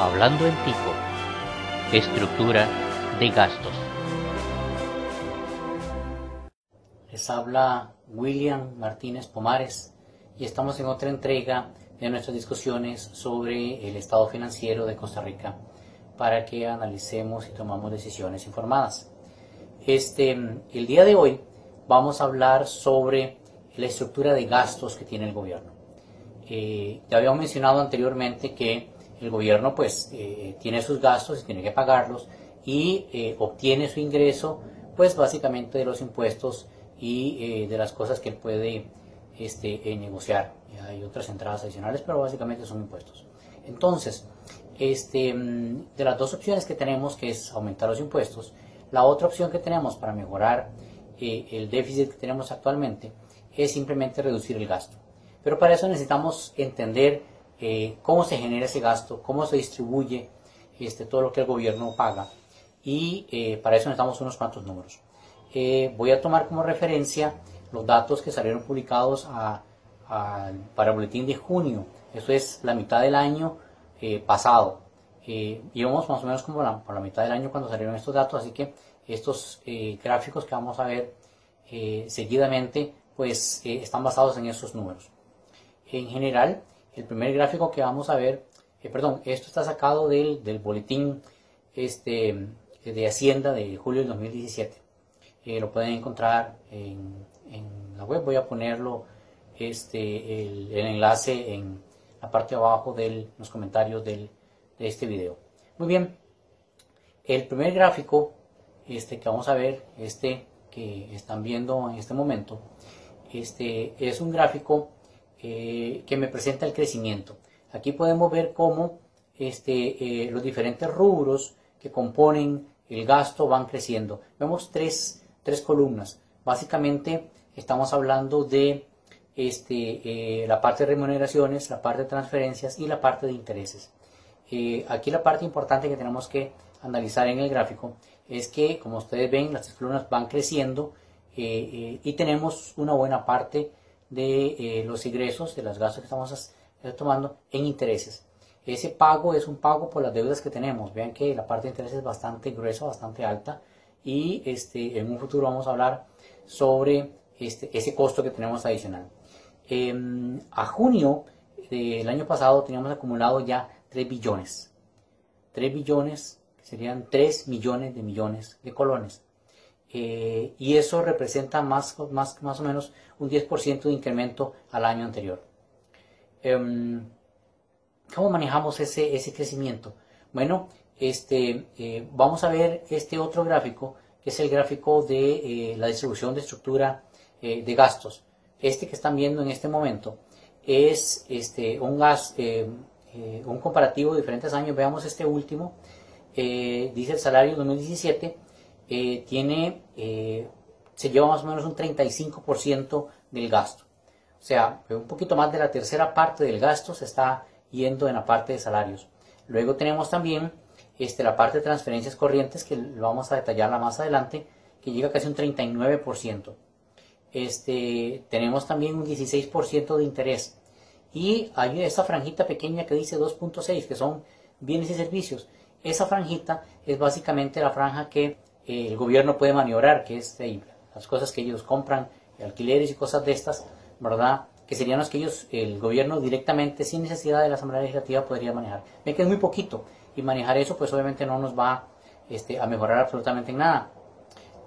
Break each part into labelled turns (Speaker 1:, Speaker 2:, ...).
Speaker 1: Hablando en Tico, estructura de gastos.
Speaker 2: Les habla William Martínez Pomares y estamos en otra entrega de nuestras discusiones sobre el estado financiero de Costa Rica para que analicemos y tomamos decisiones informadas. Este, el día de hoy vamos a hablar sobre la estructura de gastos que tiene el gobierno. Eh, ya habíamos mencionado anteriormente que el gobierno pues eh, tiene sus gastos y tiene que pagarlos y eh, obtiene su ingreso pues básicamente de los impuestos y eh, de las cosas que él puede este, negociar. Hay otras entradas adicionales, pero básicamente son impuestos. Entonces, este, mm, de las dos opciones que tenemos, que es aumentar los impuestos, la otra opción que tenemos para mejorar el déficit que tenemos actualmente es simplemente reducir el gasto. Pero para eso necesitamos entender eh, cómo se genera ese gasto, cómo se distribuye este, todo lo que el gobierno paga. Y eh, para eso necesitamos unos cuantos números. Eh, voy a tomar como referencia los datos que salieron publicados para el boletín de junio. Eso es la mitad del año pasado. íbamos más o menos como por la mitad del año cuando salieron estos datos, así que estos gráficos que vamos a ver seguidamente pues están basados en esos números. En general, el primer gráfico que vamos a ver, eh, perdón, esto está sacado del, boletín este, de Hacienda de julio del 2017. Eh, lo pueden encontrar en, la web. Voy a ponerlo este, el, enlace en la parte de abajo de los comentarios de este video. Muy bien, el primer gráfico este, que vamos a ver, este que están viendo en este momento, este, es un gráfico eh, que me presenta el crecimiento. Aquí podemos ver cómo este, eh, los diferentes rubros que componen el gasto van creciendo. Vemos tres, tres columnas. Básicamente estamos hablando de este, eh, la parte de remuneraciones, la parte de transferencias y la parte de intereses. aquí la parte importante que tenemos que analizar en el gráfico es que, como ustedes ven, las tres columnas van creciendo y tenemos una buena parte de eh, los ingresos, de los gastos que estamos eh, tomando en intereses. Ese pago es un pago por las deudas que tenemos. Vean que la parte de intereses es bastante gruesa, bastante alta. Y este, en un futuro vamos a hablar sobre este, ese costo que tenemos adicional. Em, a junio del año pasado teníamos acumulado ya 3 billones. 3 billones, que serían 3 millones de millones de colones. Eh, y eso representa más, más, más o menos un 10% de incremento al año anterior. Em, ¿Cómo manejamos ese, ese crecimiento? Bueno, este, eh, vamos a ver este otro gráfico, que es el gráfico de eh, la distribución de estructura de gastos. Este que están viendo en este momento es este, un, gas, un comparativo de diferentes años. Veamos este último. dice el salario 2017 eh, tiene, eh, se lleva más o menos un 35% del gasto. O sea, un poquito más de la tercera parte del gasto se está yendo en la parte de salarios. Luego tenemos también este, la parte de transferencias corrientes, que lo vamos a detallarla más adelante, que llega casi un 39%. Este, tenemos también un 16% de interés. Y hay esta franjita pequeña que dice 2.6, que son bienes y servicios. Esa franjita es básicamente la franja que el gobierno puede maniobrar, que es las cosas que ellos compran, alquileres y cosas de estas, ¿verdad? Que serían los que ellos, el gobierno directamente, sin necesidad de la Asamblea Legislativa, podría manejar. Ven que es muy poquito y manejar eso, pues obviamente no nos va este, a mejorar absolutamente en nada.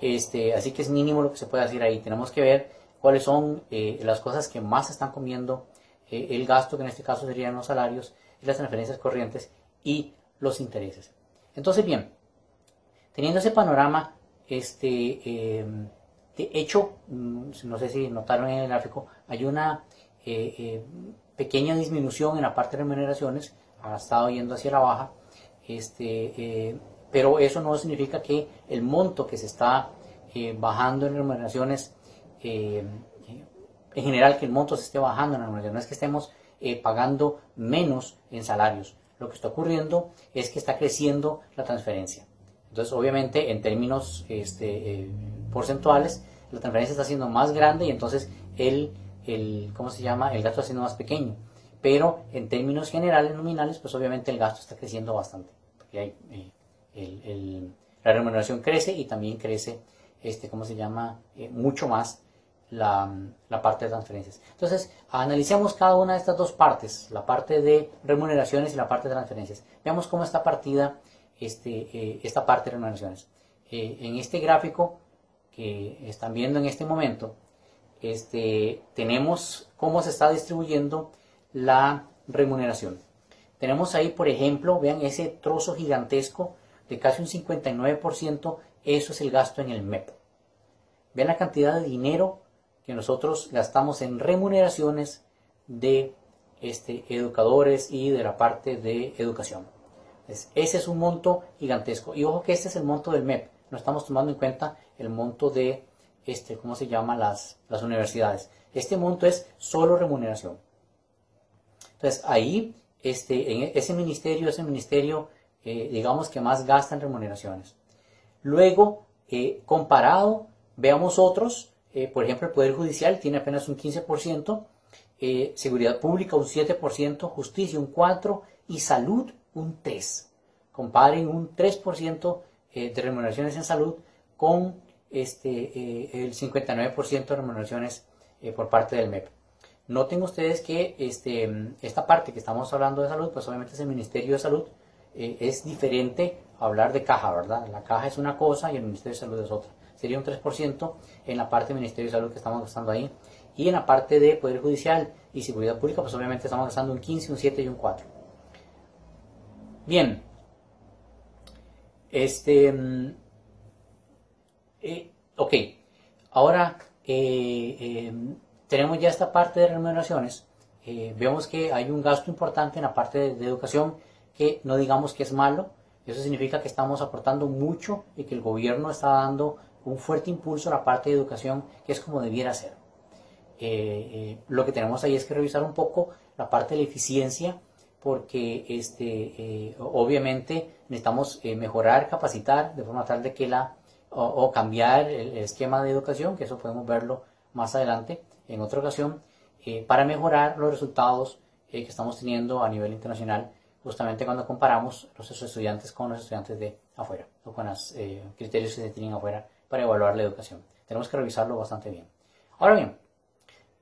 Speaker 2: Este, así que es mínimo lo que se puede hacer ahí. Tenemos que ver cuáles son eh, las cosas que más están comiendo eh, el gasto, que en este caso serían los salarios, las transferencias corrientes y los intereses. Entonces, bien, Teniendo ese panorama, este, em, de hecho, mm, no sé si notaron en el gráfico, hay una eh, eh, pequeña disminución en la parte de remuneraciones, ha estado yendo hacia la baja, este, eh, pero eso no significa que el monto que se está bajando en remuneraciones, en general que el monto se esté bajando en remuneraciones, no es que estemos pagando menos en salarios. Lo que está ocurriendo es que está creciendo la transferencia. Entonces, obviamente, en términos este, eh, porcentuales, la transferencia está siendo más grande y entonces el, el, ¿cómo se llama? El gasto está siendo más pequeño. pero en términos generales, nominales, pues obviamente el gasto está creciendo bastante. Porque eh, la remuneración crece y también crece, este, ¿cómo se llama? Eh, mucho más la, parte de transferencias. Entonces, analicemos cada una de estas dos partes, la parte de remuneraciones y la parte de transferencias. Veamos cómo está partida este, eh, esta parte de remuneraciones. en este gráfico que están viendo en este momento, este, tenemos cómo se está distribuyendo la remuneración. Tenemos ahí, por ejemplo, vean ese trozo gigantesco de casi un 59%, eso es el gasto en el MEP. Vean la cantidad de dinero que nosotros gastamos en remuneraciones de este, educadores y de la parte de educación. Ese es un monto gigantesco. Y ojo que este es el monto del MEP. No estamos tomando en cuenta el monto de, este, ¿cómo se llama? Las, las universidades. Este monto es solo remuneración. Entonces ahí, este, en ese ministerio, ese ministerio, eh, digamos que más gasta en remuneraciones. Luego, eh, comparado, veamos otros, eh, por ejemplo, el Poder Judicial tiene apenas un 15%, Seguridad Pública un 7%, Justicia un 4% y Salud un 3%. Comparen un 3% de remuneraciones en salud con este, el 59% de remuneraciones por parte del MEP. Noten ustedes que este, esta parte que estamos hablando de salud, pues obviamente es el Ministerio de Salud, eh, es diferente a hablar de caja, ¿verdad? La caja es una cosa y el Ministerio de Salud es otra. Sería un 3% en la parte del Ministerio de Salud que estamos gastando ahí. Y en la parte de Poder Judicial y Seguridad Pública, pues obviamente estamos gastando un 15, un 7 y un 4. Bien. Este. Mm, eh, ok. Ahora. Eh, tenemos ya esta parte de remuneraciones, eh, vemos que hay un gasto importante en la parte de, educación que no digamos que es malo, eso significa que estamos aportando mucho y que el gobierno está dando un fuerte impulso a la parte de educación que es como debiera ser. Lo que tenemos ahí es que revisar un poco la parte de la eficiencia porque este, obviamente necesitamos mejorar, capacitar de forma tal de que la o cambiar el esquema de educación, que eso podemos verlo más adelante, en otra ocasión, eh, para mejorar los resultados eh, que estamos teniendo a nivel internacional, justamente cuando comparamos los estudiantes con los estudiantes de afuera, o con los eh, criterios que se tienen afuera para evaluar la educación. Tenemos que revisarlo bastante bien. Ahora bien,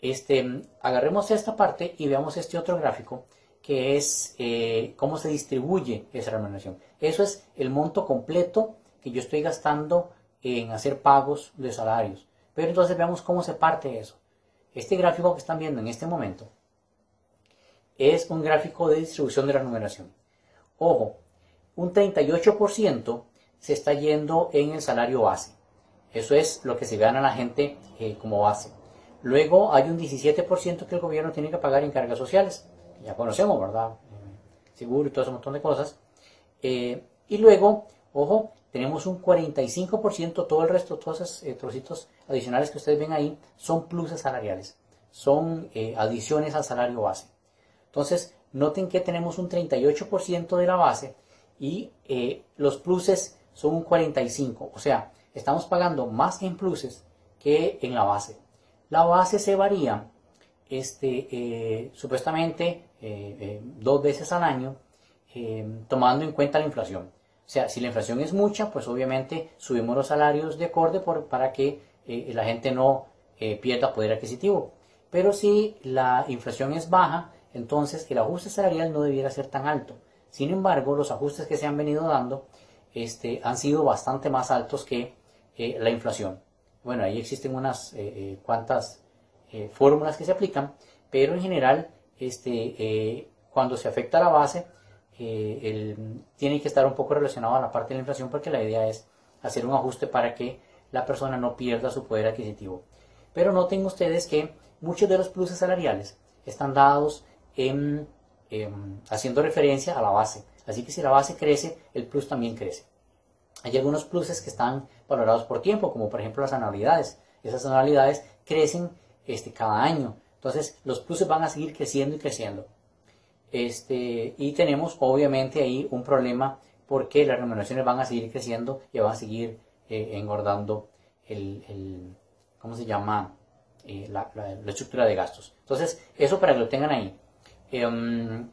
Speaker 2: este, agarremos esta parte y veamos este otro gráfico que es cómo se distribuye esa remuneración. Eso es el monto completo que yo estoy gastando en hacer pagos de salarios. Pero entonces veamos cómo se parte eso. Este gráfico que están viendo en este momento es un gráfico de distribución de la numeración. Ojo, un 38% se está yendo en el salario base. Eso es lo que se gana la gente eh, como base. Luego hay un 17% que el gobierno tiene que pagar en cargas sociales. Ya conocemos, ¿verdad? Eh, seguro y todo ese montón de cosas. Eh, y luego, ojo, tenemos un 45%, todo el resto, todos esos eh, trocitos adicionales que ustedes ven ahí, son pluses salariales, son adiciones al salario base. Entonces, noten que tenemos un 38% de la base y los pluses son un 45%, o sea, estamos pagando más en pluses que en la base. La base se varía este, supuestamente dos veces al año, tomando en cuenta la inflación. O sea, si la inflación es mucha, pues obviamente subimos los salarios de acorde para que eh, la gente no eh, pierda poder adquisitivo. Pero si la inflación es baja, entonces el ajuste salarial no debiera ser tan alto. Sin embargo, los ajustes que se han venido dando este, han sido bastante más altos que eh, la inflación. Bueno, ahí existen unas cuantas fórmulas que se aplican, pero en general, este, cuando se afecta la base, eh, tiene que estar un poco relacionado a la parte de la inflación porque la idea es hacer un ajuste para que la persona no pierda su poder adquisitivo. Pero noten ustedes que muchos de los pluses salariales están dados en, haciendo referencia a la base. Así que si la base crece, el plus también crece. Hay algunos pluses que están valorados por tiempo, como por ejemplo las anualidades. Esas anualidades crecen este, cada año. Entonces los pluses van a seguir creciendo y creciendo. Este, y tenemos obviamente ahí un problema porque las remuneraciones van a seguir creciendo y van a seguir eh, engordando el, ¿cómo se llama? Eh, la, estructura de gastos. Entonces, eso para que lo tengan ahí. Em,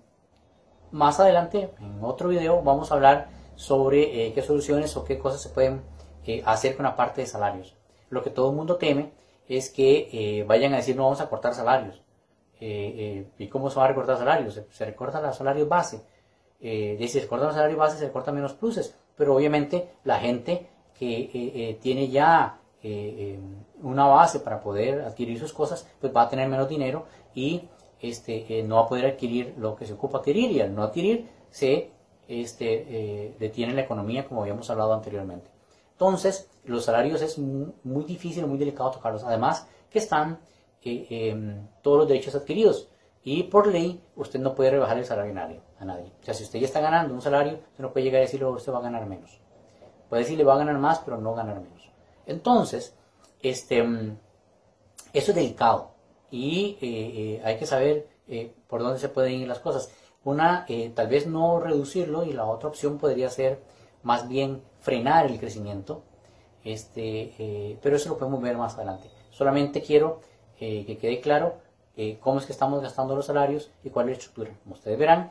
Speaker 2: más adelante, en otro video, vamos a hablar sobre eh, qué soluciones o qué cosas se pueden hacer con la parte de salarios. Lo que todo el mundo teme es que eh, vayan a decir no vamos a cortar salarios. ¿Y cómo se va a recortar salarios? Se, recortan los salarios base. Eh, si se recortan los salarios base, se recortan menos pluses. Pero obviamente la gente que tiene ya una base para poder adquirir sus cosas, pues va a tener menos dinero y este, no va a poder adquirir lo que se ocupa adquirir y al no adquirir se este, eh, detiene la economía como habíamos hablado anteriormente. Entonces, los salarios es muy, difícil, muy delicado tocarlos. Además, que están eh, todos los derechos adquiridos. Y por ley, usted no puede rebajar el salario a nadie. O sea, si usted ya está ganando un salario, usted no puede llegar a decirle, oh, usted va a ganar menos. Puede decirle, va a ganar más, pero no ganar menos. Entonces, este, em, eso es delicado. Y eh, hay que saber por dónde se pueden ir las cosas. Una, eh, tal vez no reducirlo y la otra opción podría ser más bien frenar el crecimiento. Este, eh, pero eso lo podemos ver más adelante. Solamente quiero eh, que quede claro cómo es que estamos gastando los salarios y cuál es la estructura. Como ustedes verán,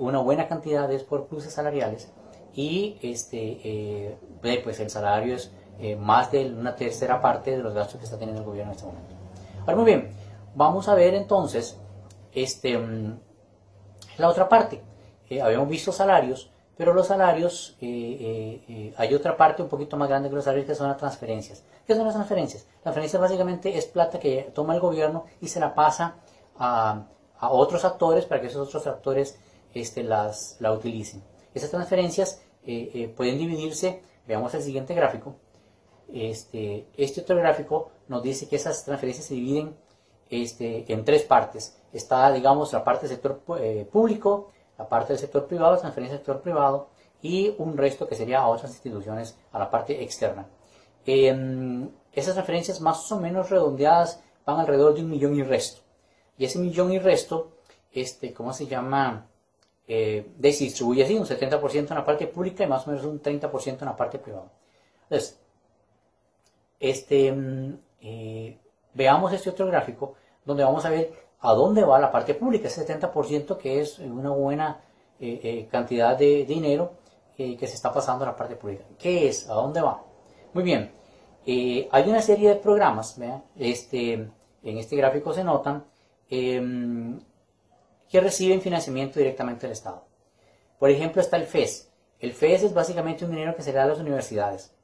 Speaker 2: una buena cantidad es por pluses salariales y este, pues el salario es más de una tercera parte de los gastos que está teniendo el gobierno en este momento. Ahora muy bien, vamos a ver entonces este, mm, la otra parte, eh, habíamos visto salarios, pero los salarios, eh, eh, hay otra parte un poquito más grande que los salarios que son las transferencias. ¿Qué son las transferencias? La transferencia básicamente es plata que toma el gobierno y se la pasa a, otros actores para que esos otros actores este, las, la utilicen. Esas transferencias pueden dividirse, veamos el siguiente gráfico. Este, este otro gráfico nos dice que esas transferencias se dividen este, en tres partes. Está, digamos, la parte del sector eh, público, la parte del sector privado, transferencia del sector privado y un resto que sería a otras instituciones, a la parte externa. Em, esas transferencias más o menos redondeadas van alrededor de un millón y resto. Y ese millón y resto, este, ¿cómo se llama? Eh, distribuye así, un 70% en la parte pública y más o menos un 30% en la parte privada. Entonces, este, em, eh, veamos este otro gráfico donde vamos a ver a dónde va la parte pública, ese 70% que es una buena eh, eh, cantidad de dinero eh, que se está pasando a la parte pública. ¿Qué es? ¿A dónde va? Muy bien, hay una serie de programas, Este, en este gráfico se notan, em, que reciben financiamiento directamente del Estado. Por ejemplo, está el FES. El FES es básicamente un dinero que se da a las universidades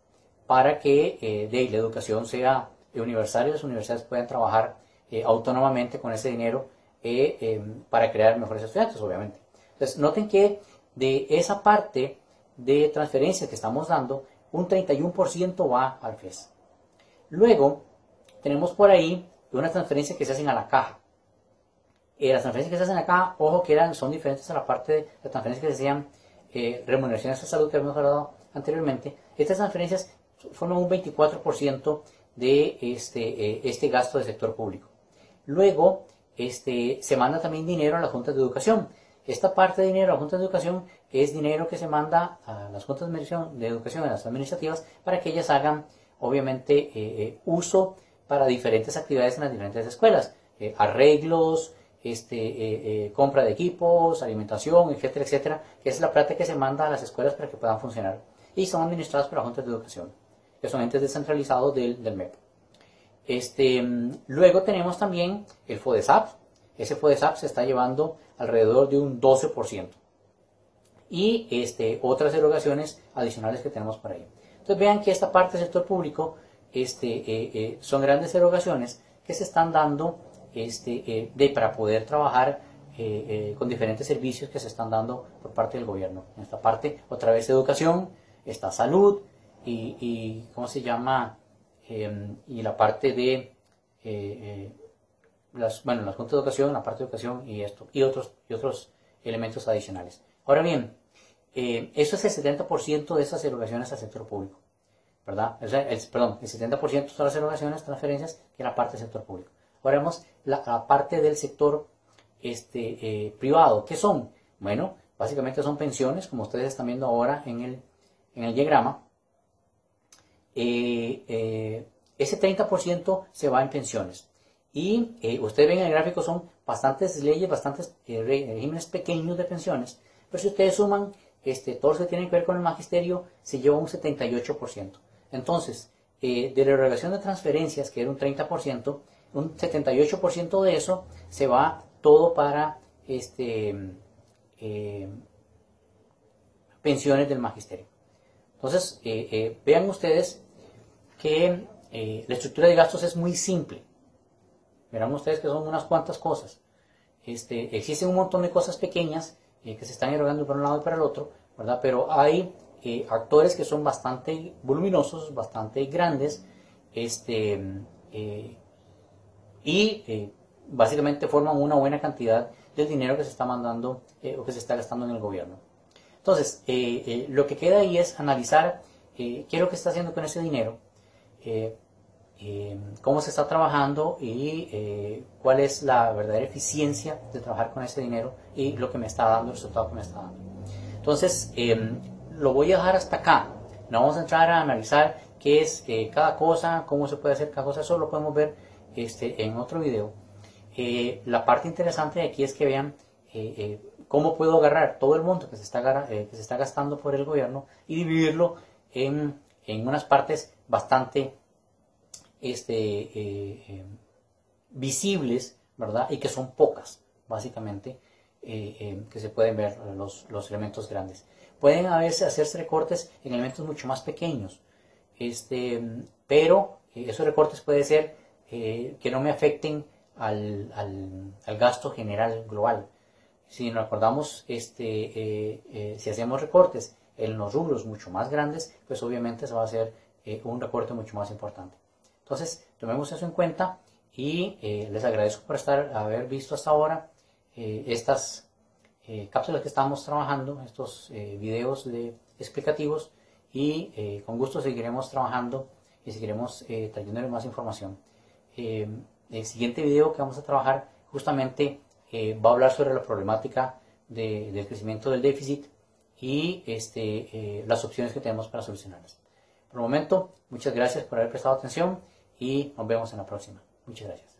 Speaker 2: para que de, la educación sea universal y las universidades puedan trabajar eh, autónomamente con ese dinero eh, em, para crear mejores estudiantes, obviamente. Entonces, noten que de esa parte de transferencias que estamos dando, un 31% va al FES. Luego, tenemos por ahí unas transferencias que se hacen a la caja. Eh, las transferencias que se hacen a la caja, ojo que eran, son diferentes a la parte de las transferencias que se hacían remuneraciones de salud que habíamos hablado anteriormente. Estas transferencias forman un 24% de este, eh, este gasto del sector público. Luego, este, se manda también dinero a las juntas de educación. Esta parte de dinero a las juntas de educación es dinero que se manda a las juntas de educación, a las administrativas, para que ellas hagan, obviamente, eh, eh, uso para diferentes actividades en las diferentes escuelas. arreglos, este, compra de equipos, alimentación, etcétera, etcétera, que es la plata que se manda a las escuelas para que puedan funcionar. Y son administradas por las juntas de educación que son entes descentralizados del, del MEP. Este, luego tenemos también el FODESAP. Ese FODESAP se está llevando alrededor de un 12%. Y este, otras erogaciones adicionales que tenemos por ahí. Entonces vean que esta parte del sector público este, eh, eh, son grandes erogaciones que se están dando eh, para poder trabajar con diferentes servicios que se están dando por parte del gobierno. En esta parte, otra vez educación, está salud, y, ¿cómo se llama? Em, y la parte de, eh, eh, las, bueno, las juntas de educación, la parte de educación y esto, y otros, y otros elementos adicionales. Ahora bien, eh, eso es el 70% de esas erogaciones al sector público, ¿verdad? el, perdón, el 70% son las erogaciones, transferencias, que es la parte del sector público. Ahora vemos la, parte del sector este, privado. ¿Qué son? Bueno, básicamente son pensiones, como ustedes están viendo ahora en el, en el diagrama. Eh, eh, ese 30% se va en pensiones. Y eh, ustedes ven en el gráfico son bastantes leyes, bastantes regímenes pequeños de pensiones, pero si ustedes suman este, todos los que tienen que ver con el magisterio, se lleva un 78%. Entonces, de la erogación de transferencias, que era un 30%, un 78% de eso se va todo para este, pensiones del magisterio. Entonces, eh, vean ustedes que la estructura de gastos es muy simple. Verán ustedes que son unas cuantas cosas. Este, existen un montón de cosas pequeñas que se están erogando por un lado y para el otro, ¿verdad? Pero hay eh, actores que son bastante voluminosos, bastante grandes, este, eh, y eh, básicamente forman una buena cantidad del dinero que se está mandando o que se está gastando en el gobierno. Entonces, lo que queda ahí es analizar qué es lo que está haciendo con ese dinero, cómo se está trabajando y cuál es la verdadera eficiencia de trabajar con ese dinero y lo que me está dando, el resultado que me está dando. Entonces, lo voy a dejar hasta acá. No vamos a entrar a analizar qué es eh, cada cosa, cómo se puede hacer cada cosa, eso lo podemos ver este, en otro video. Eh, la parte interesante de aquí es que vean eh, cómo puedo agarrar todo el monto que se está, que se está gastando por el gobierno y dividirlo en, en unas partes bastante este, visibles, ¿verdad? Y que son pocas, básicamente, que se pueden ver los, los elementos grandes. Pueden a veces hacerse recortes en elementos mucho más pequeños, este, pero eh, esos recortes pueden ser eh, que no me afecten al, gasto general global. Si nos acordamos, este, eh, si hacemos recortes en los rubros mucho más grandes, pues obviamente se va a hacer un recorte mucho más importante. Entonces, tomemos eso en cuenta y les agradezco por estar, haber visto hasta ahora estas eh, cápsulas que estamos trabajando, estos eh, videos de explicativos y eh, con gusto seguiremos trabajando y seguiremos trayéndole más información. el siguiente video que vamos a trabajar justamente va a hablar sobre la problemática del crecimiento del déficit y este, las opciones que tenemos para solucionarlas. Por el momento, muchas gracias por haber prestado atención y nos vemos en la próxima. Muchas gracias.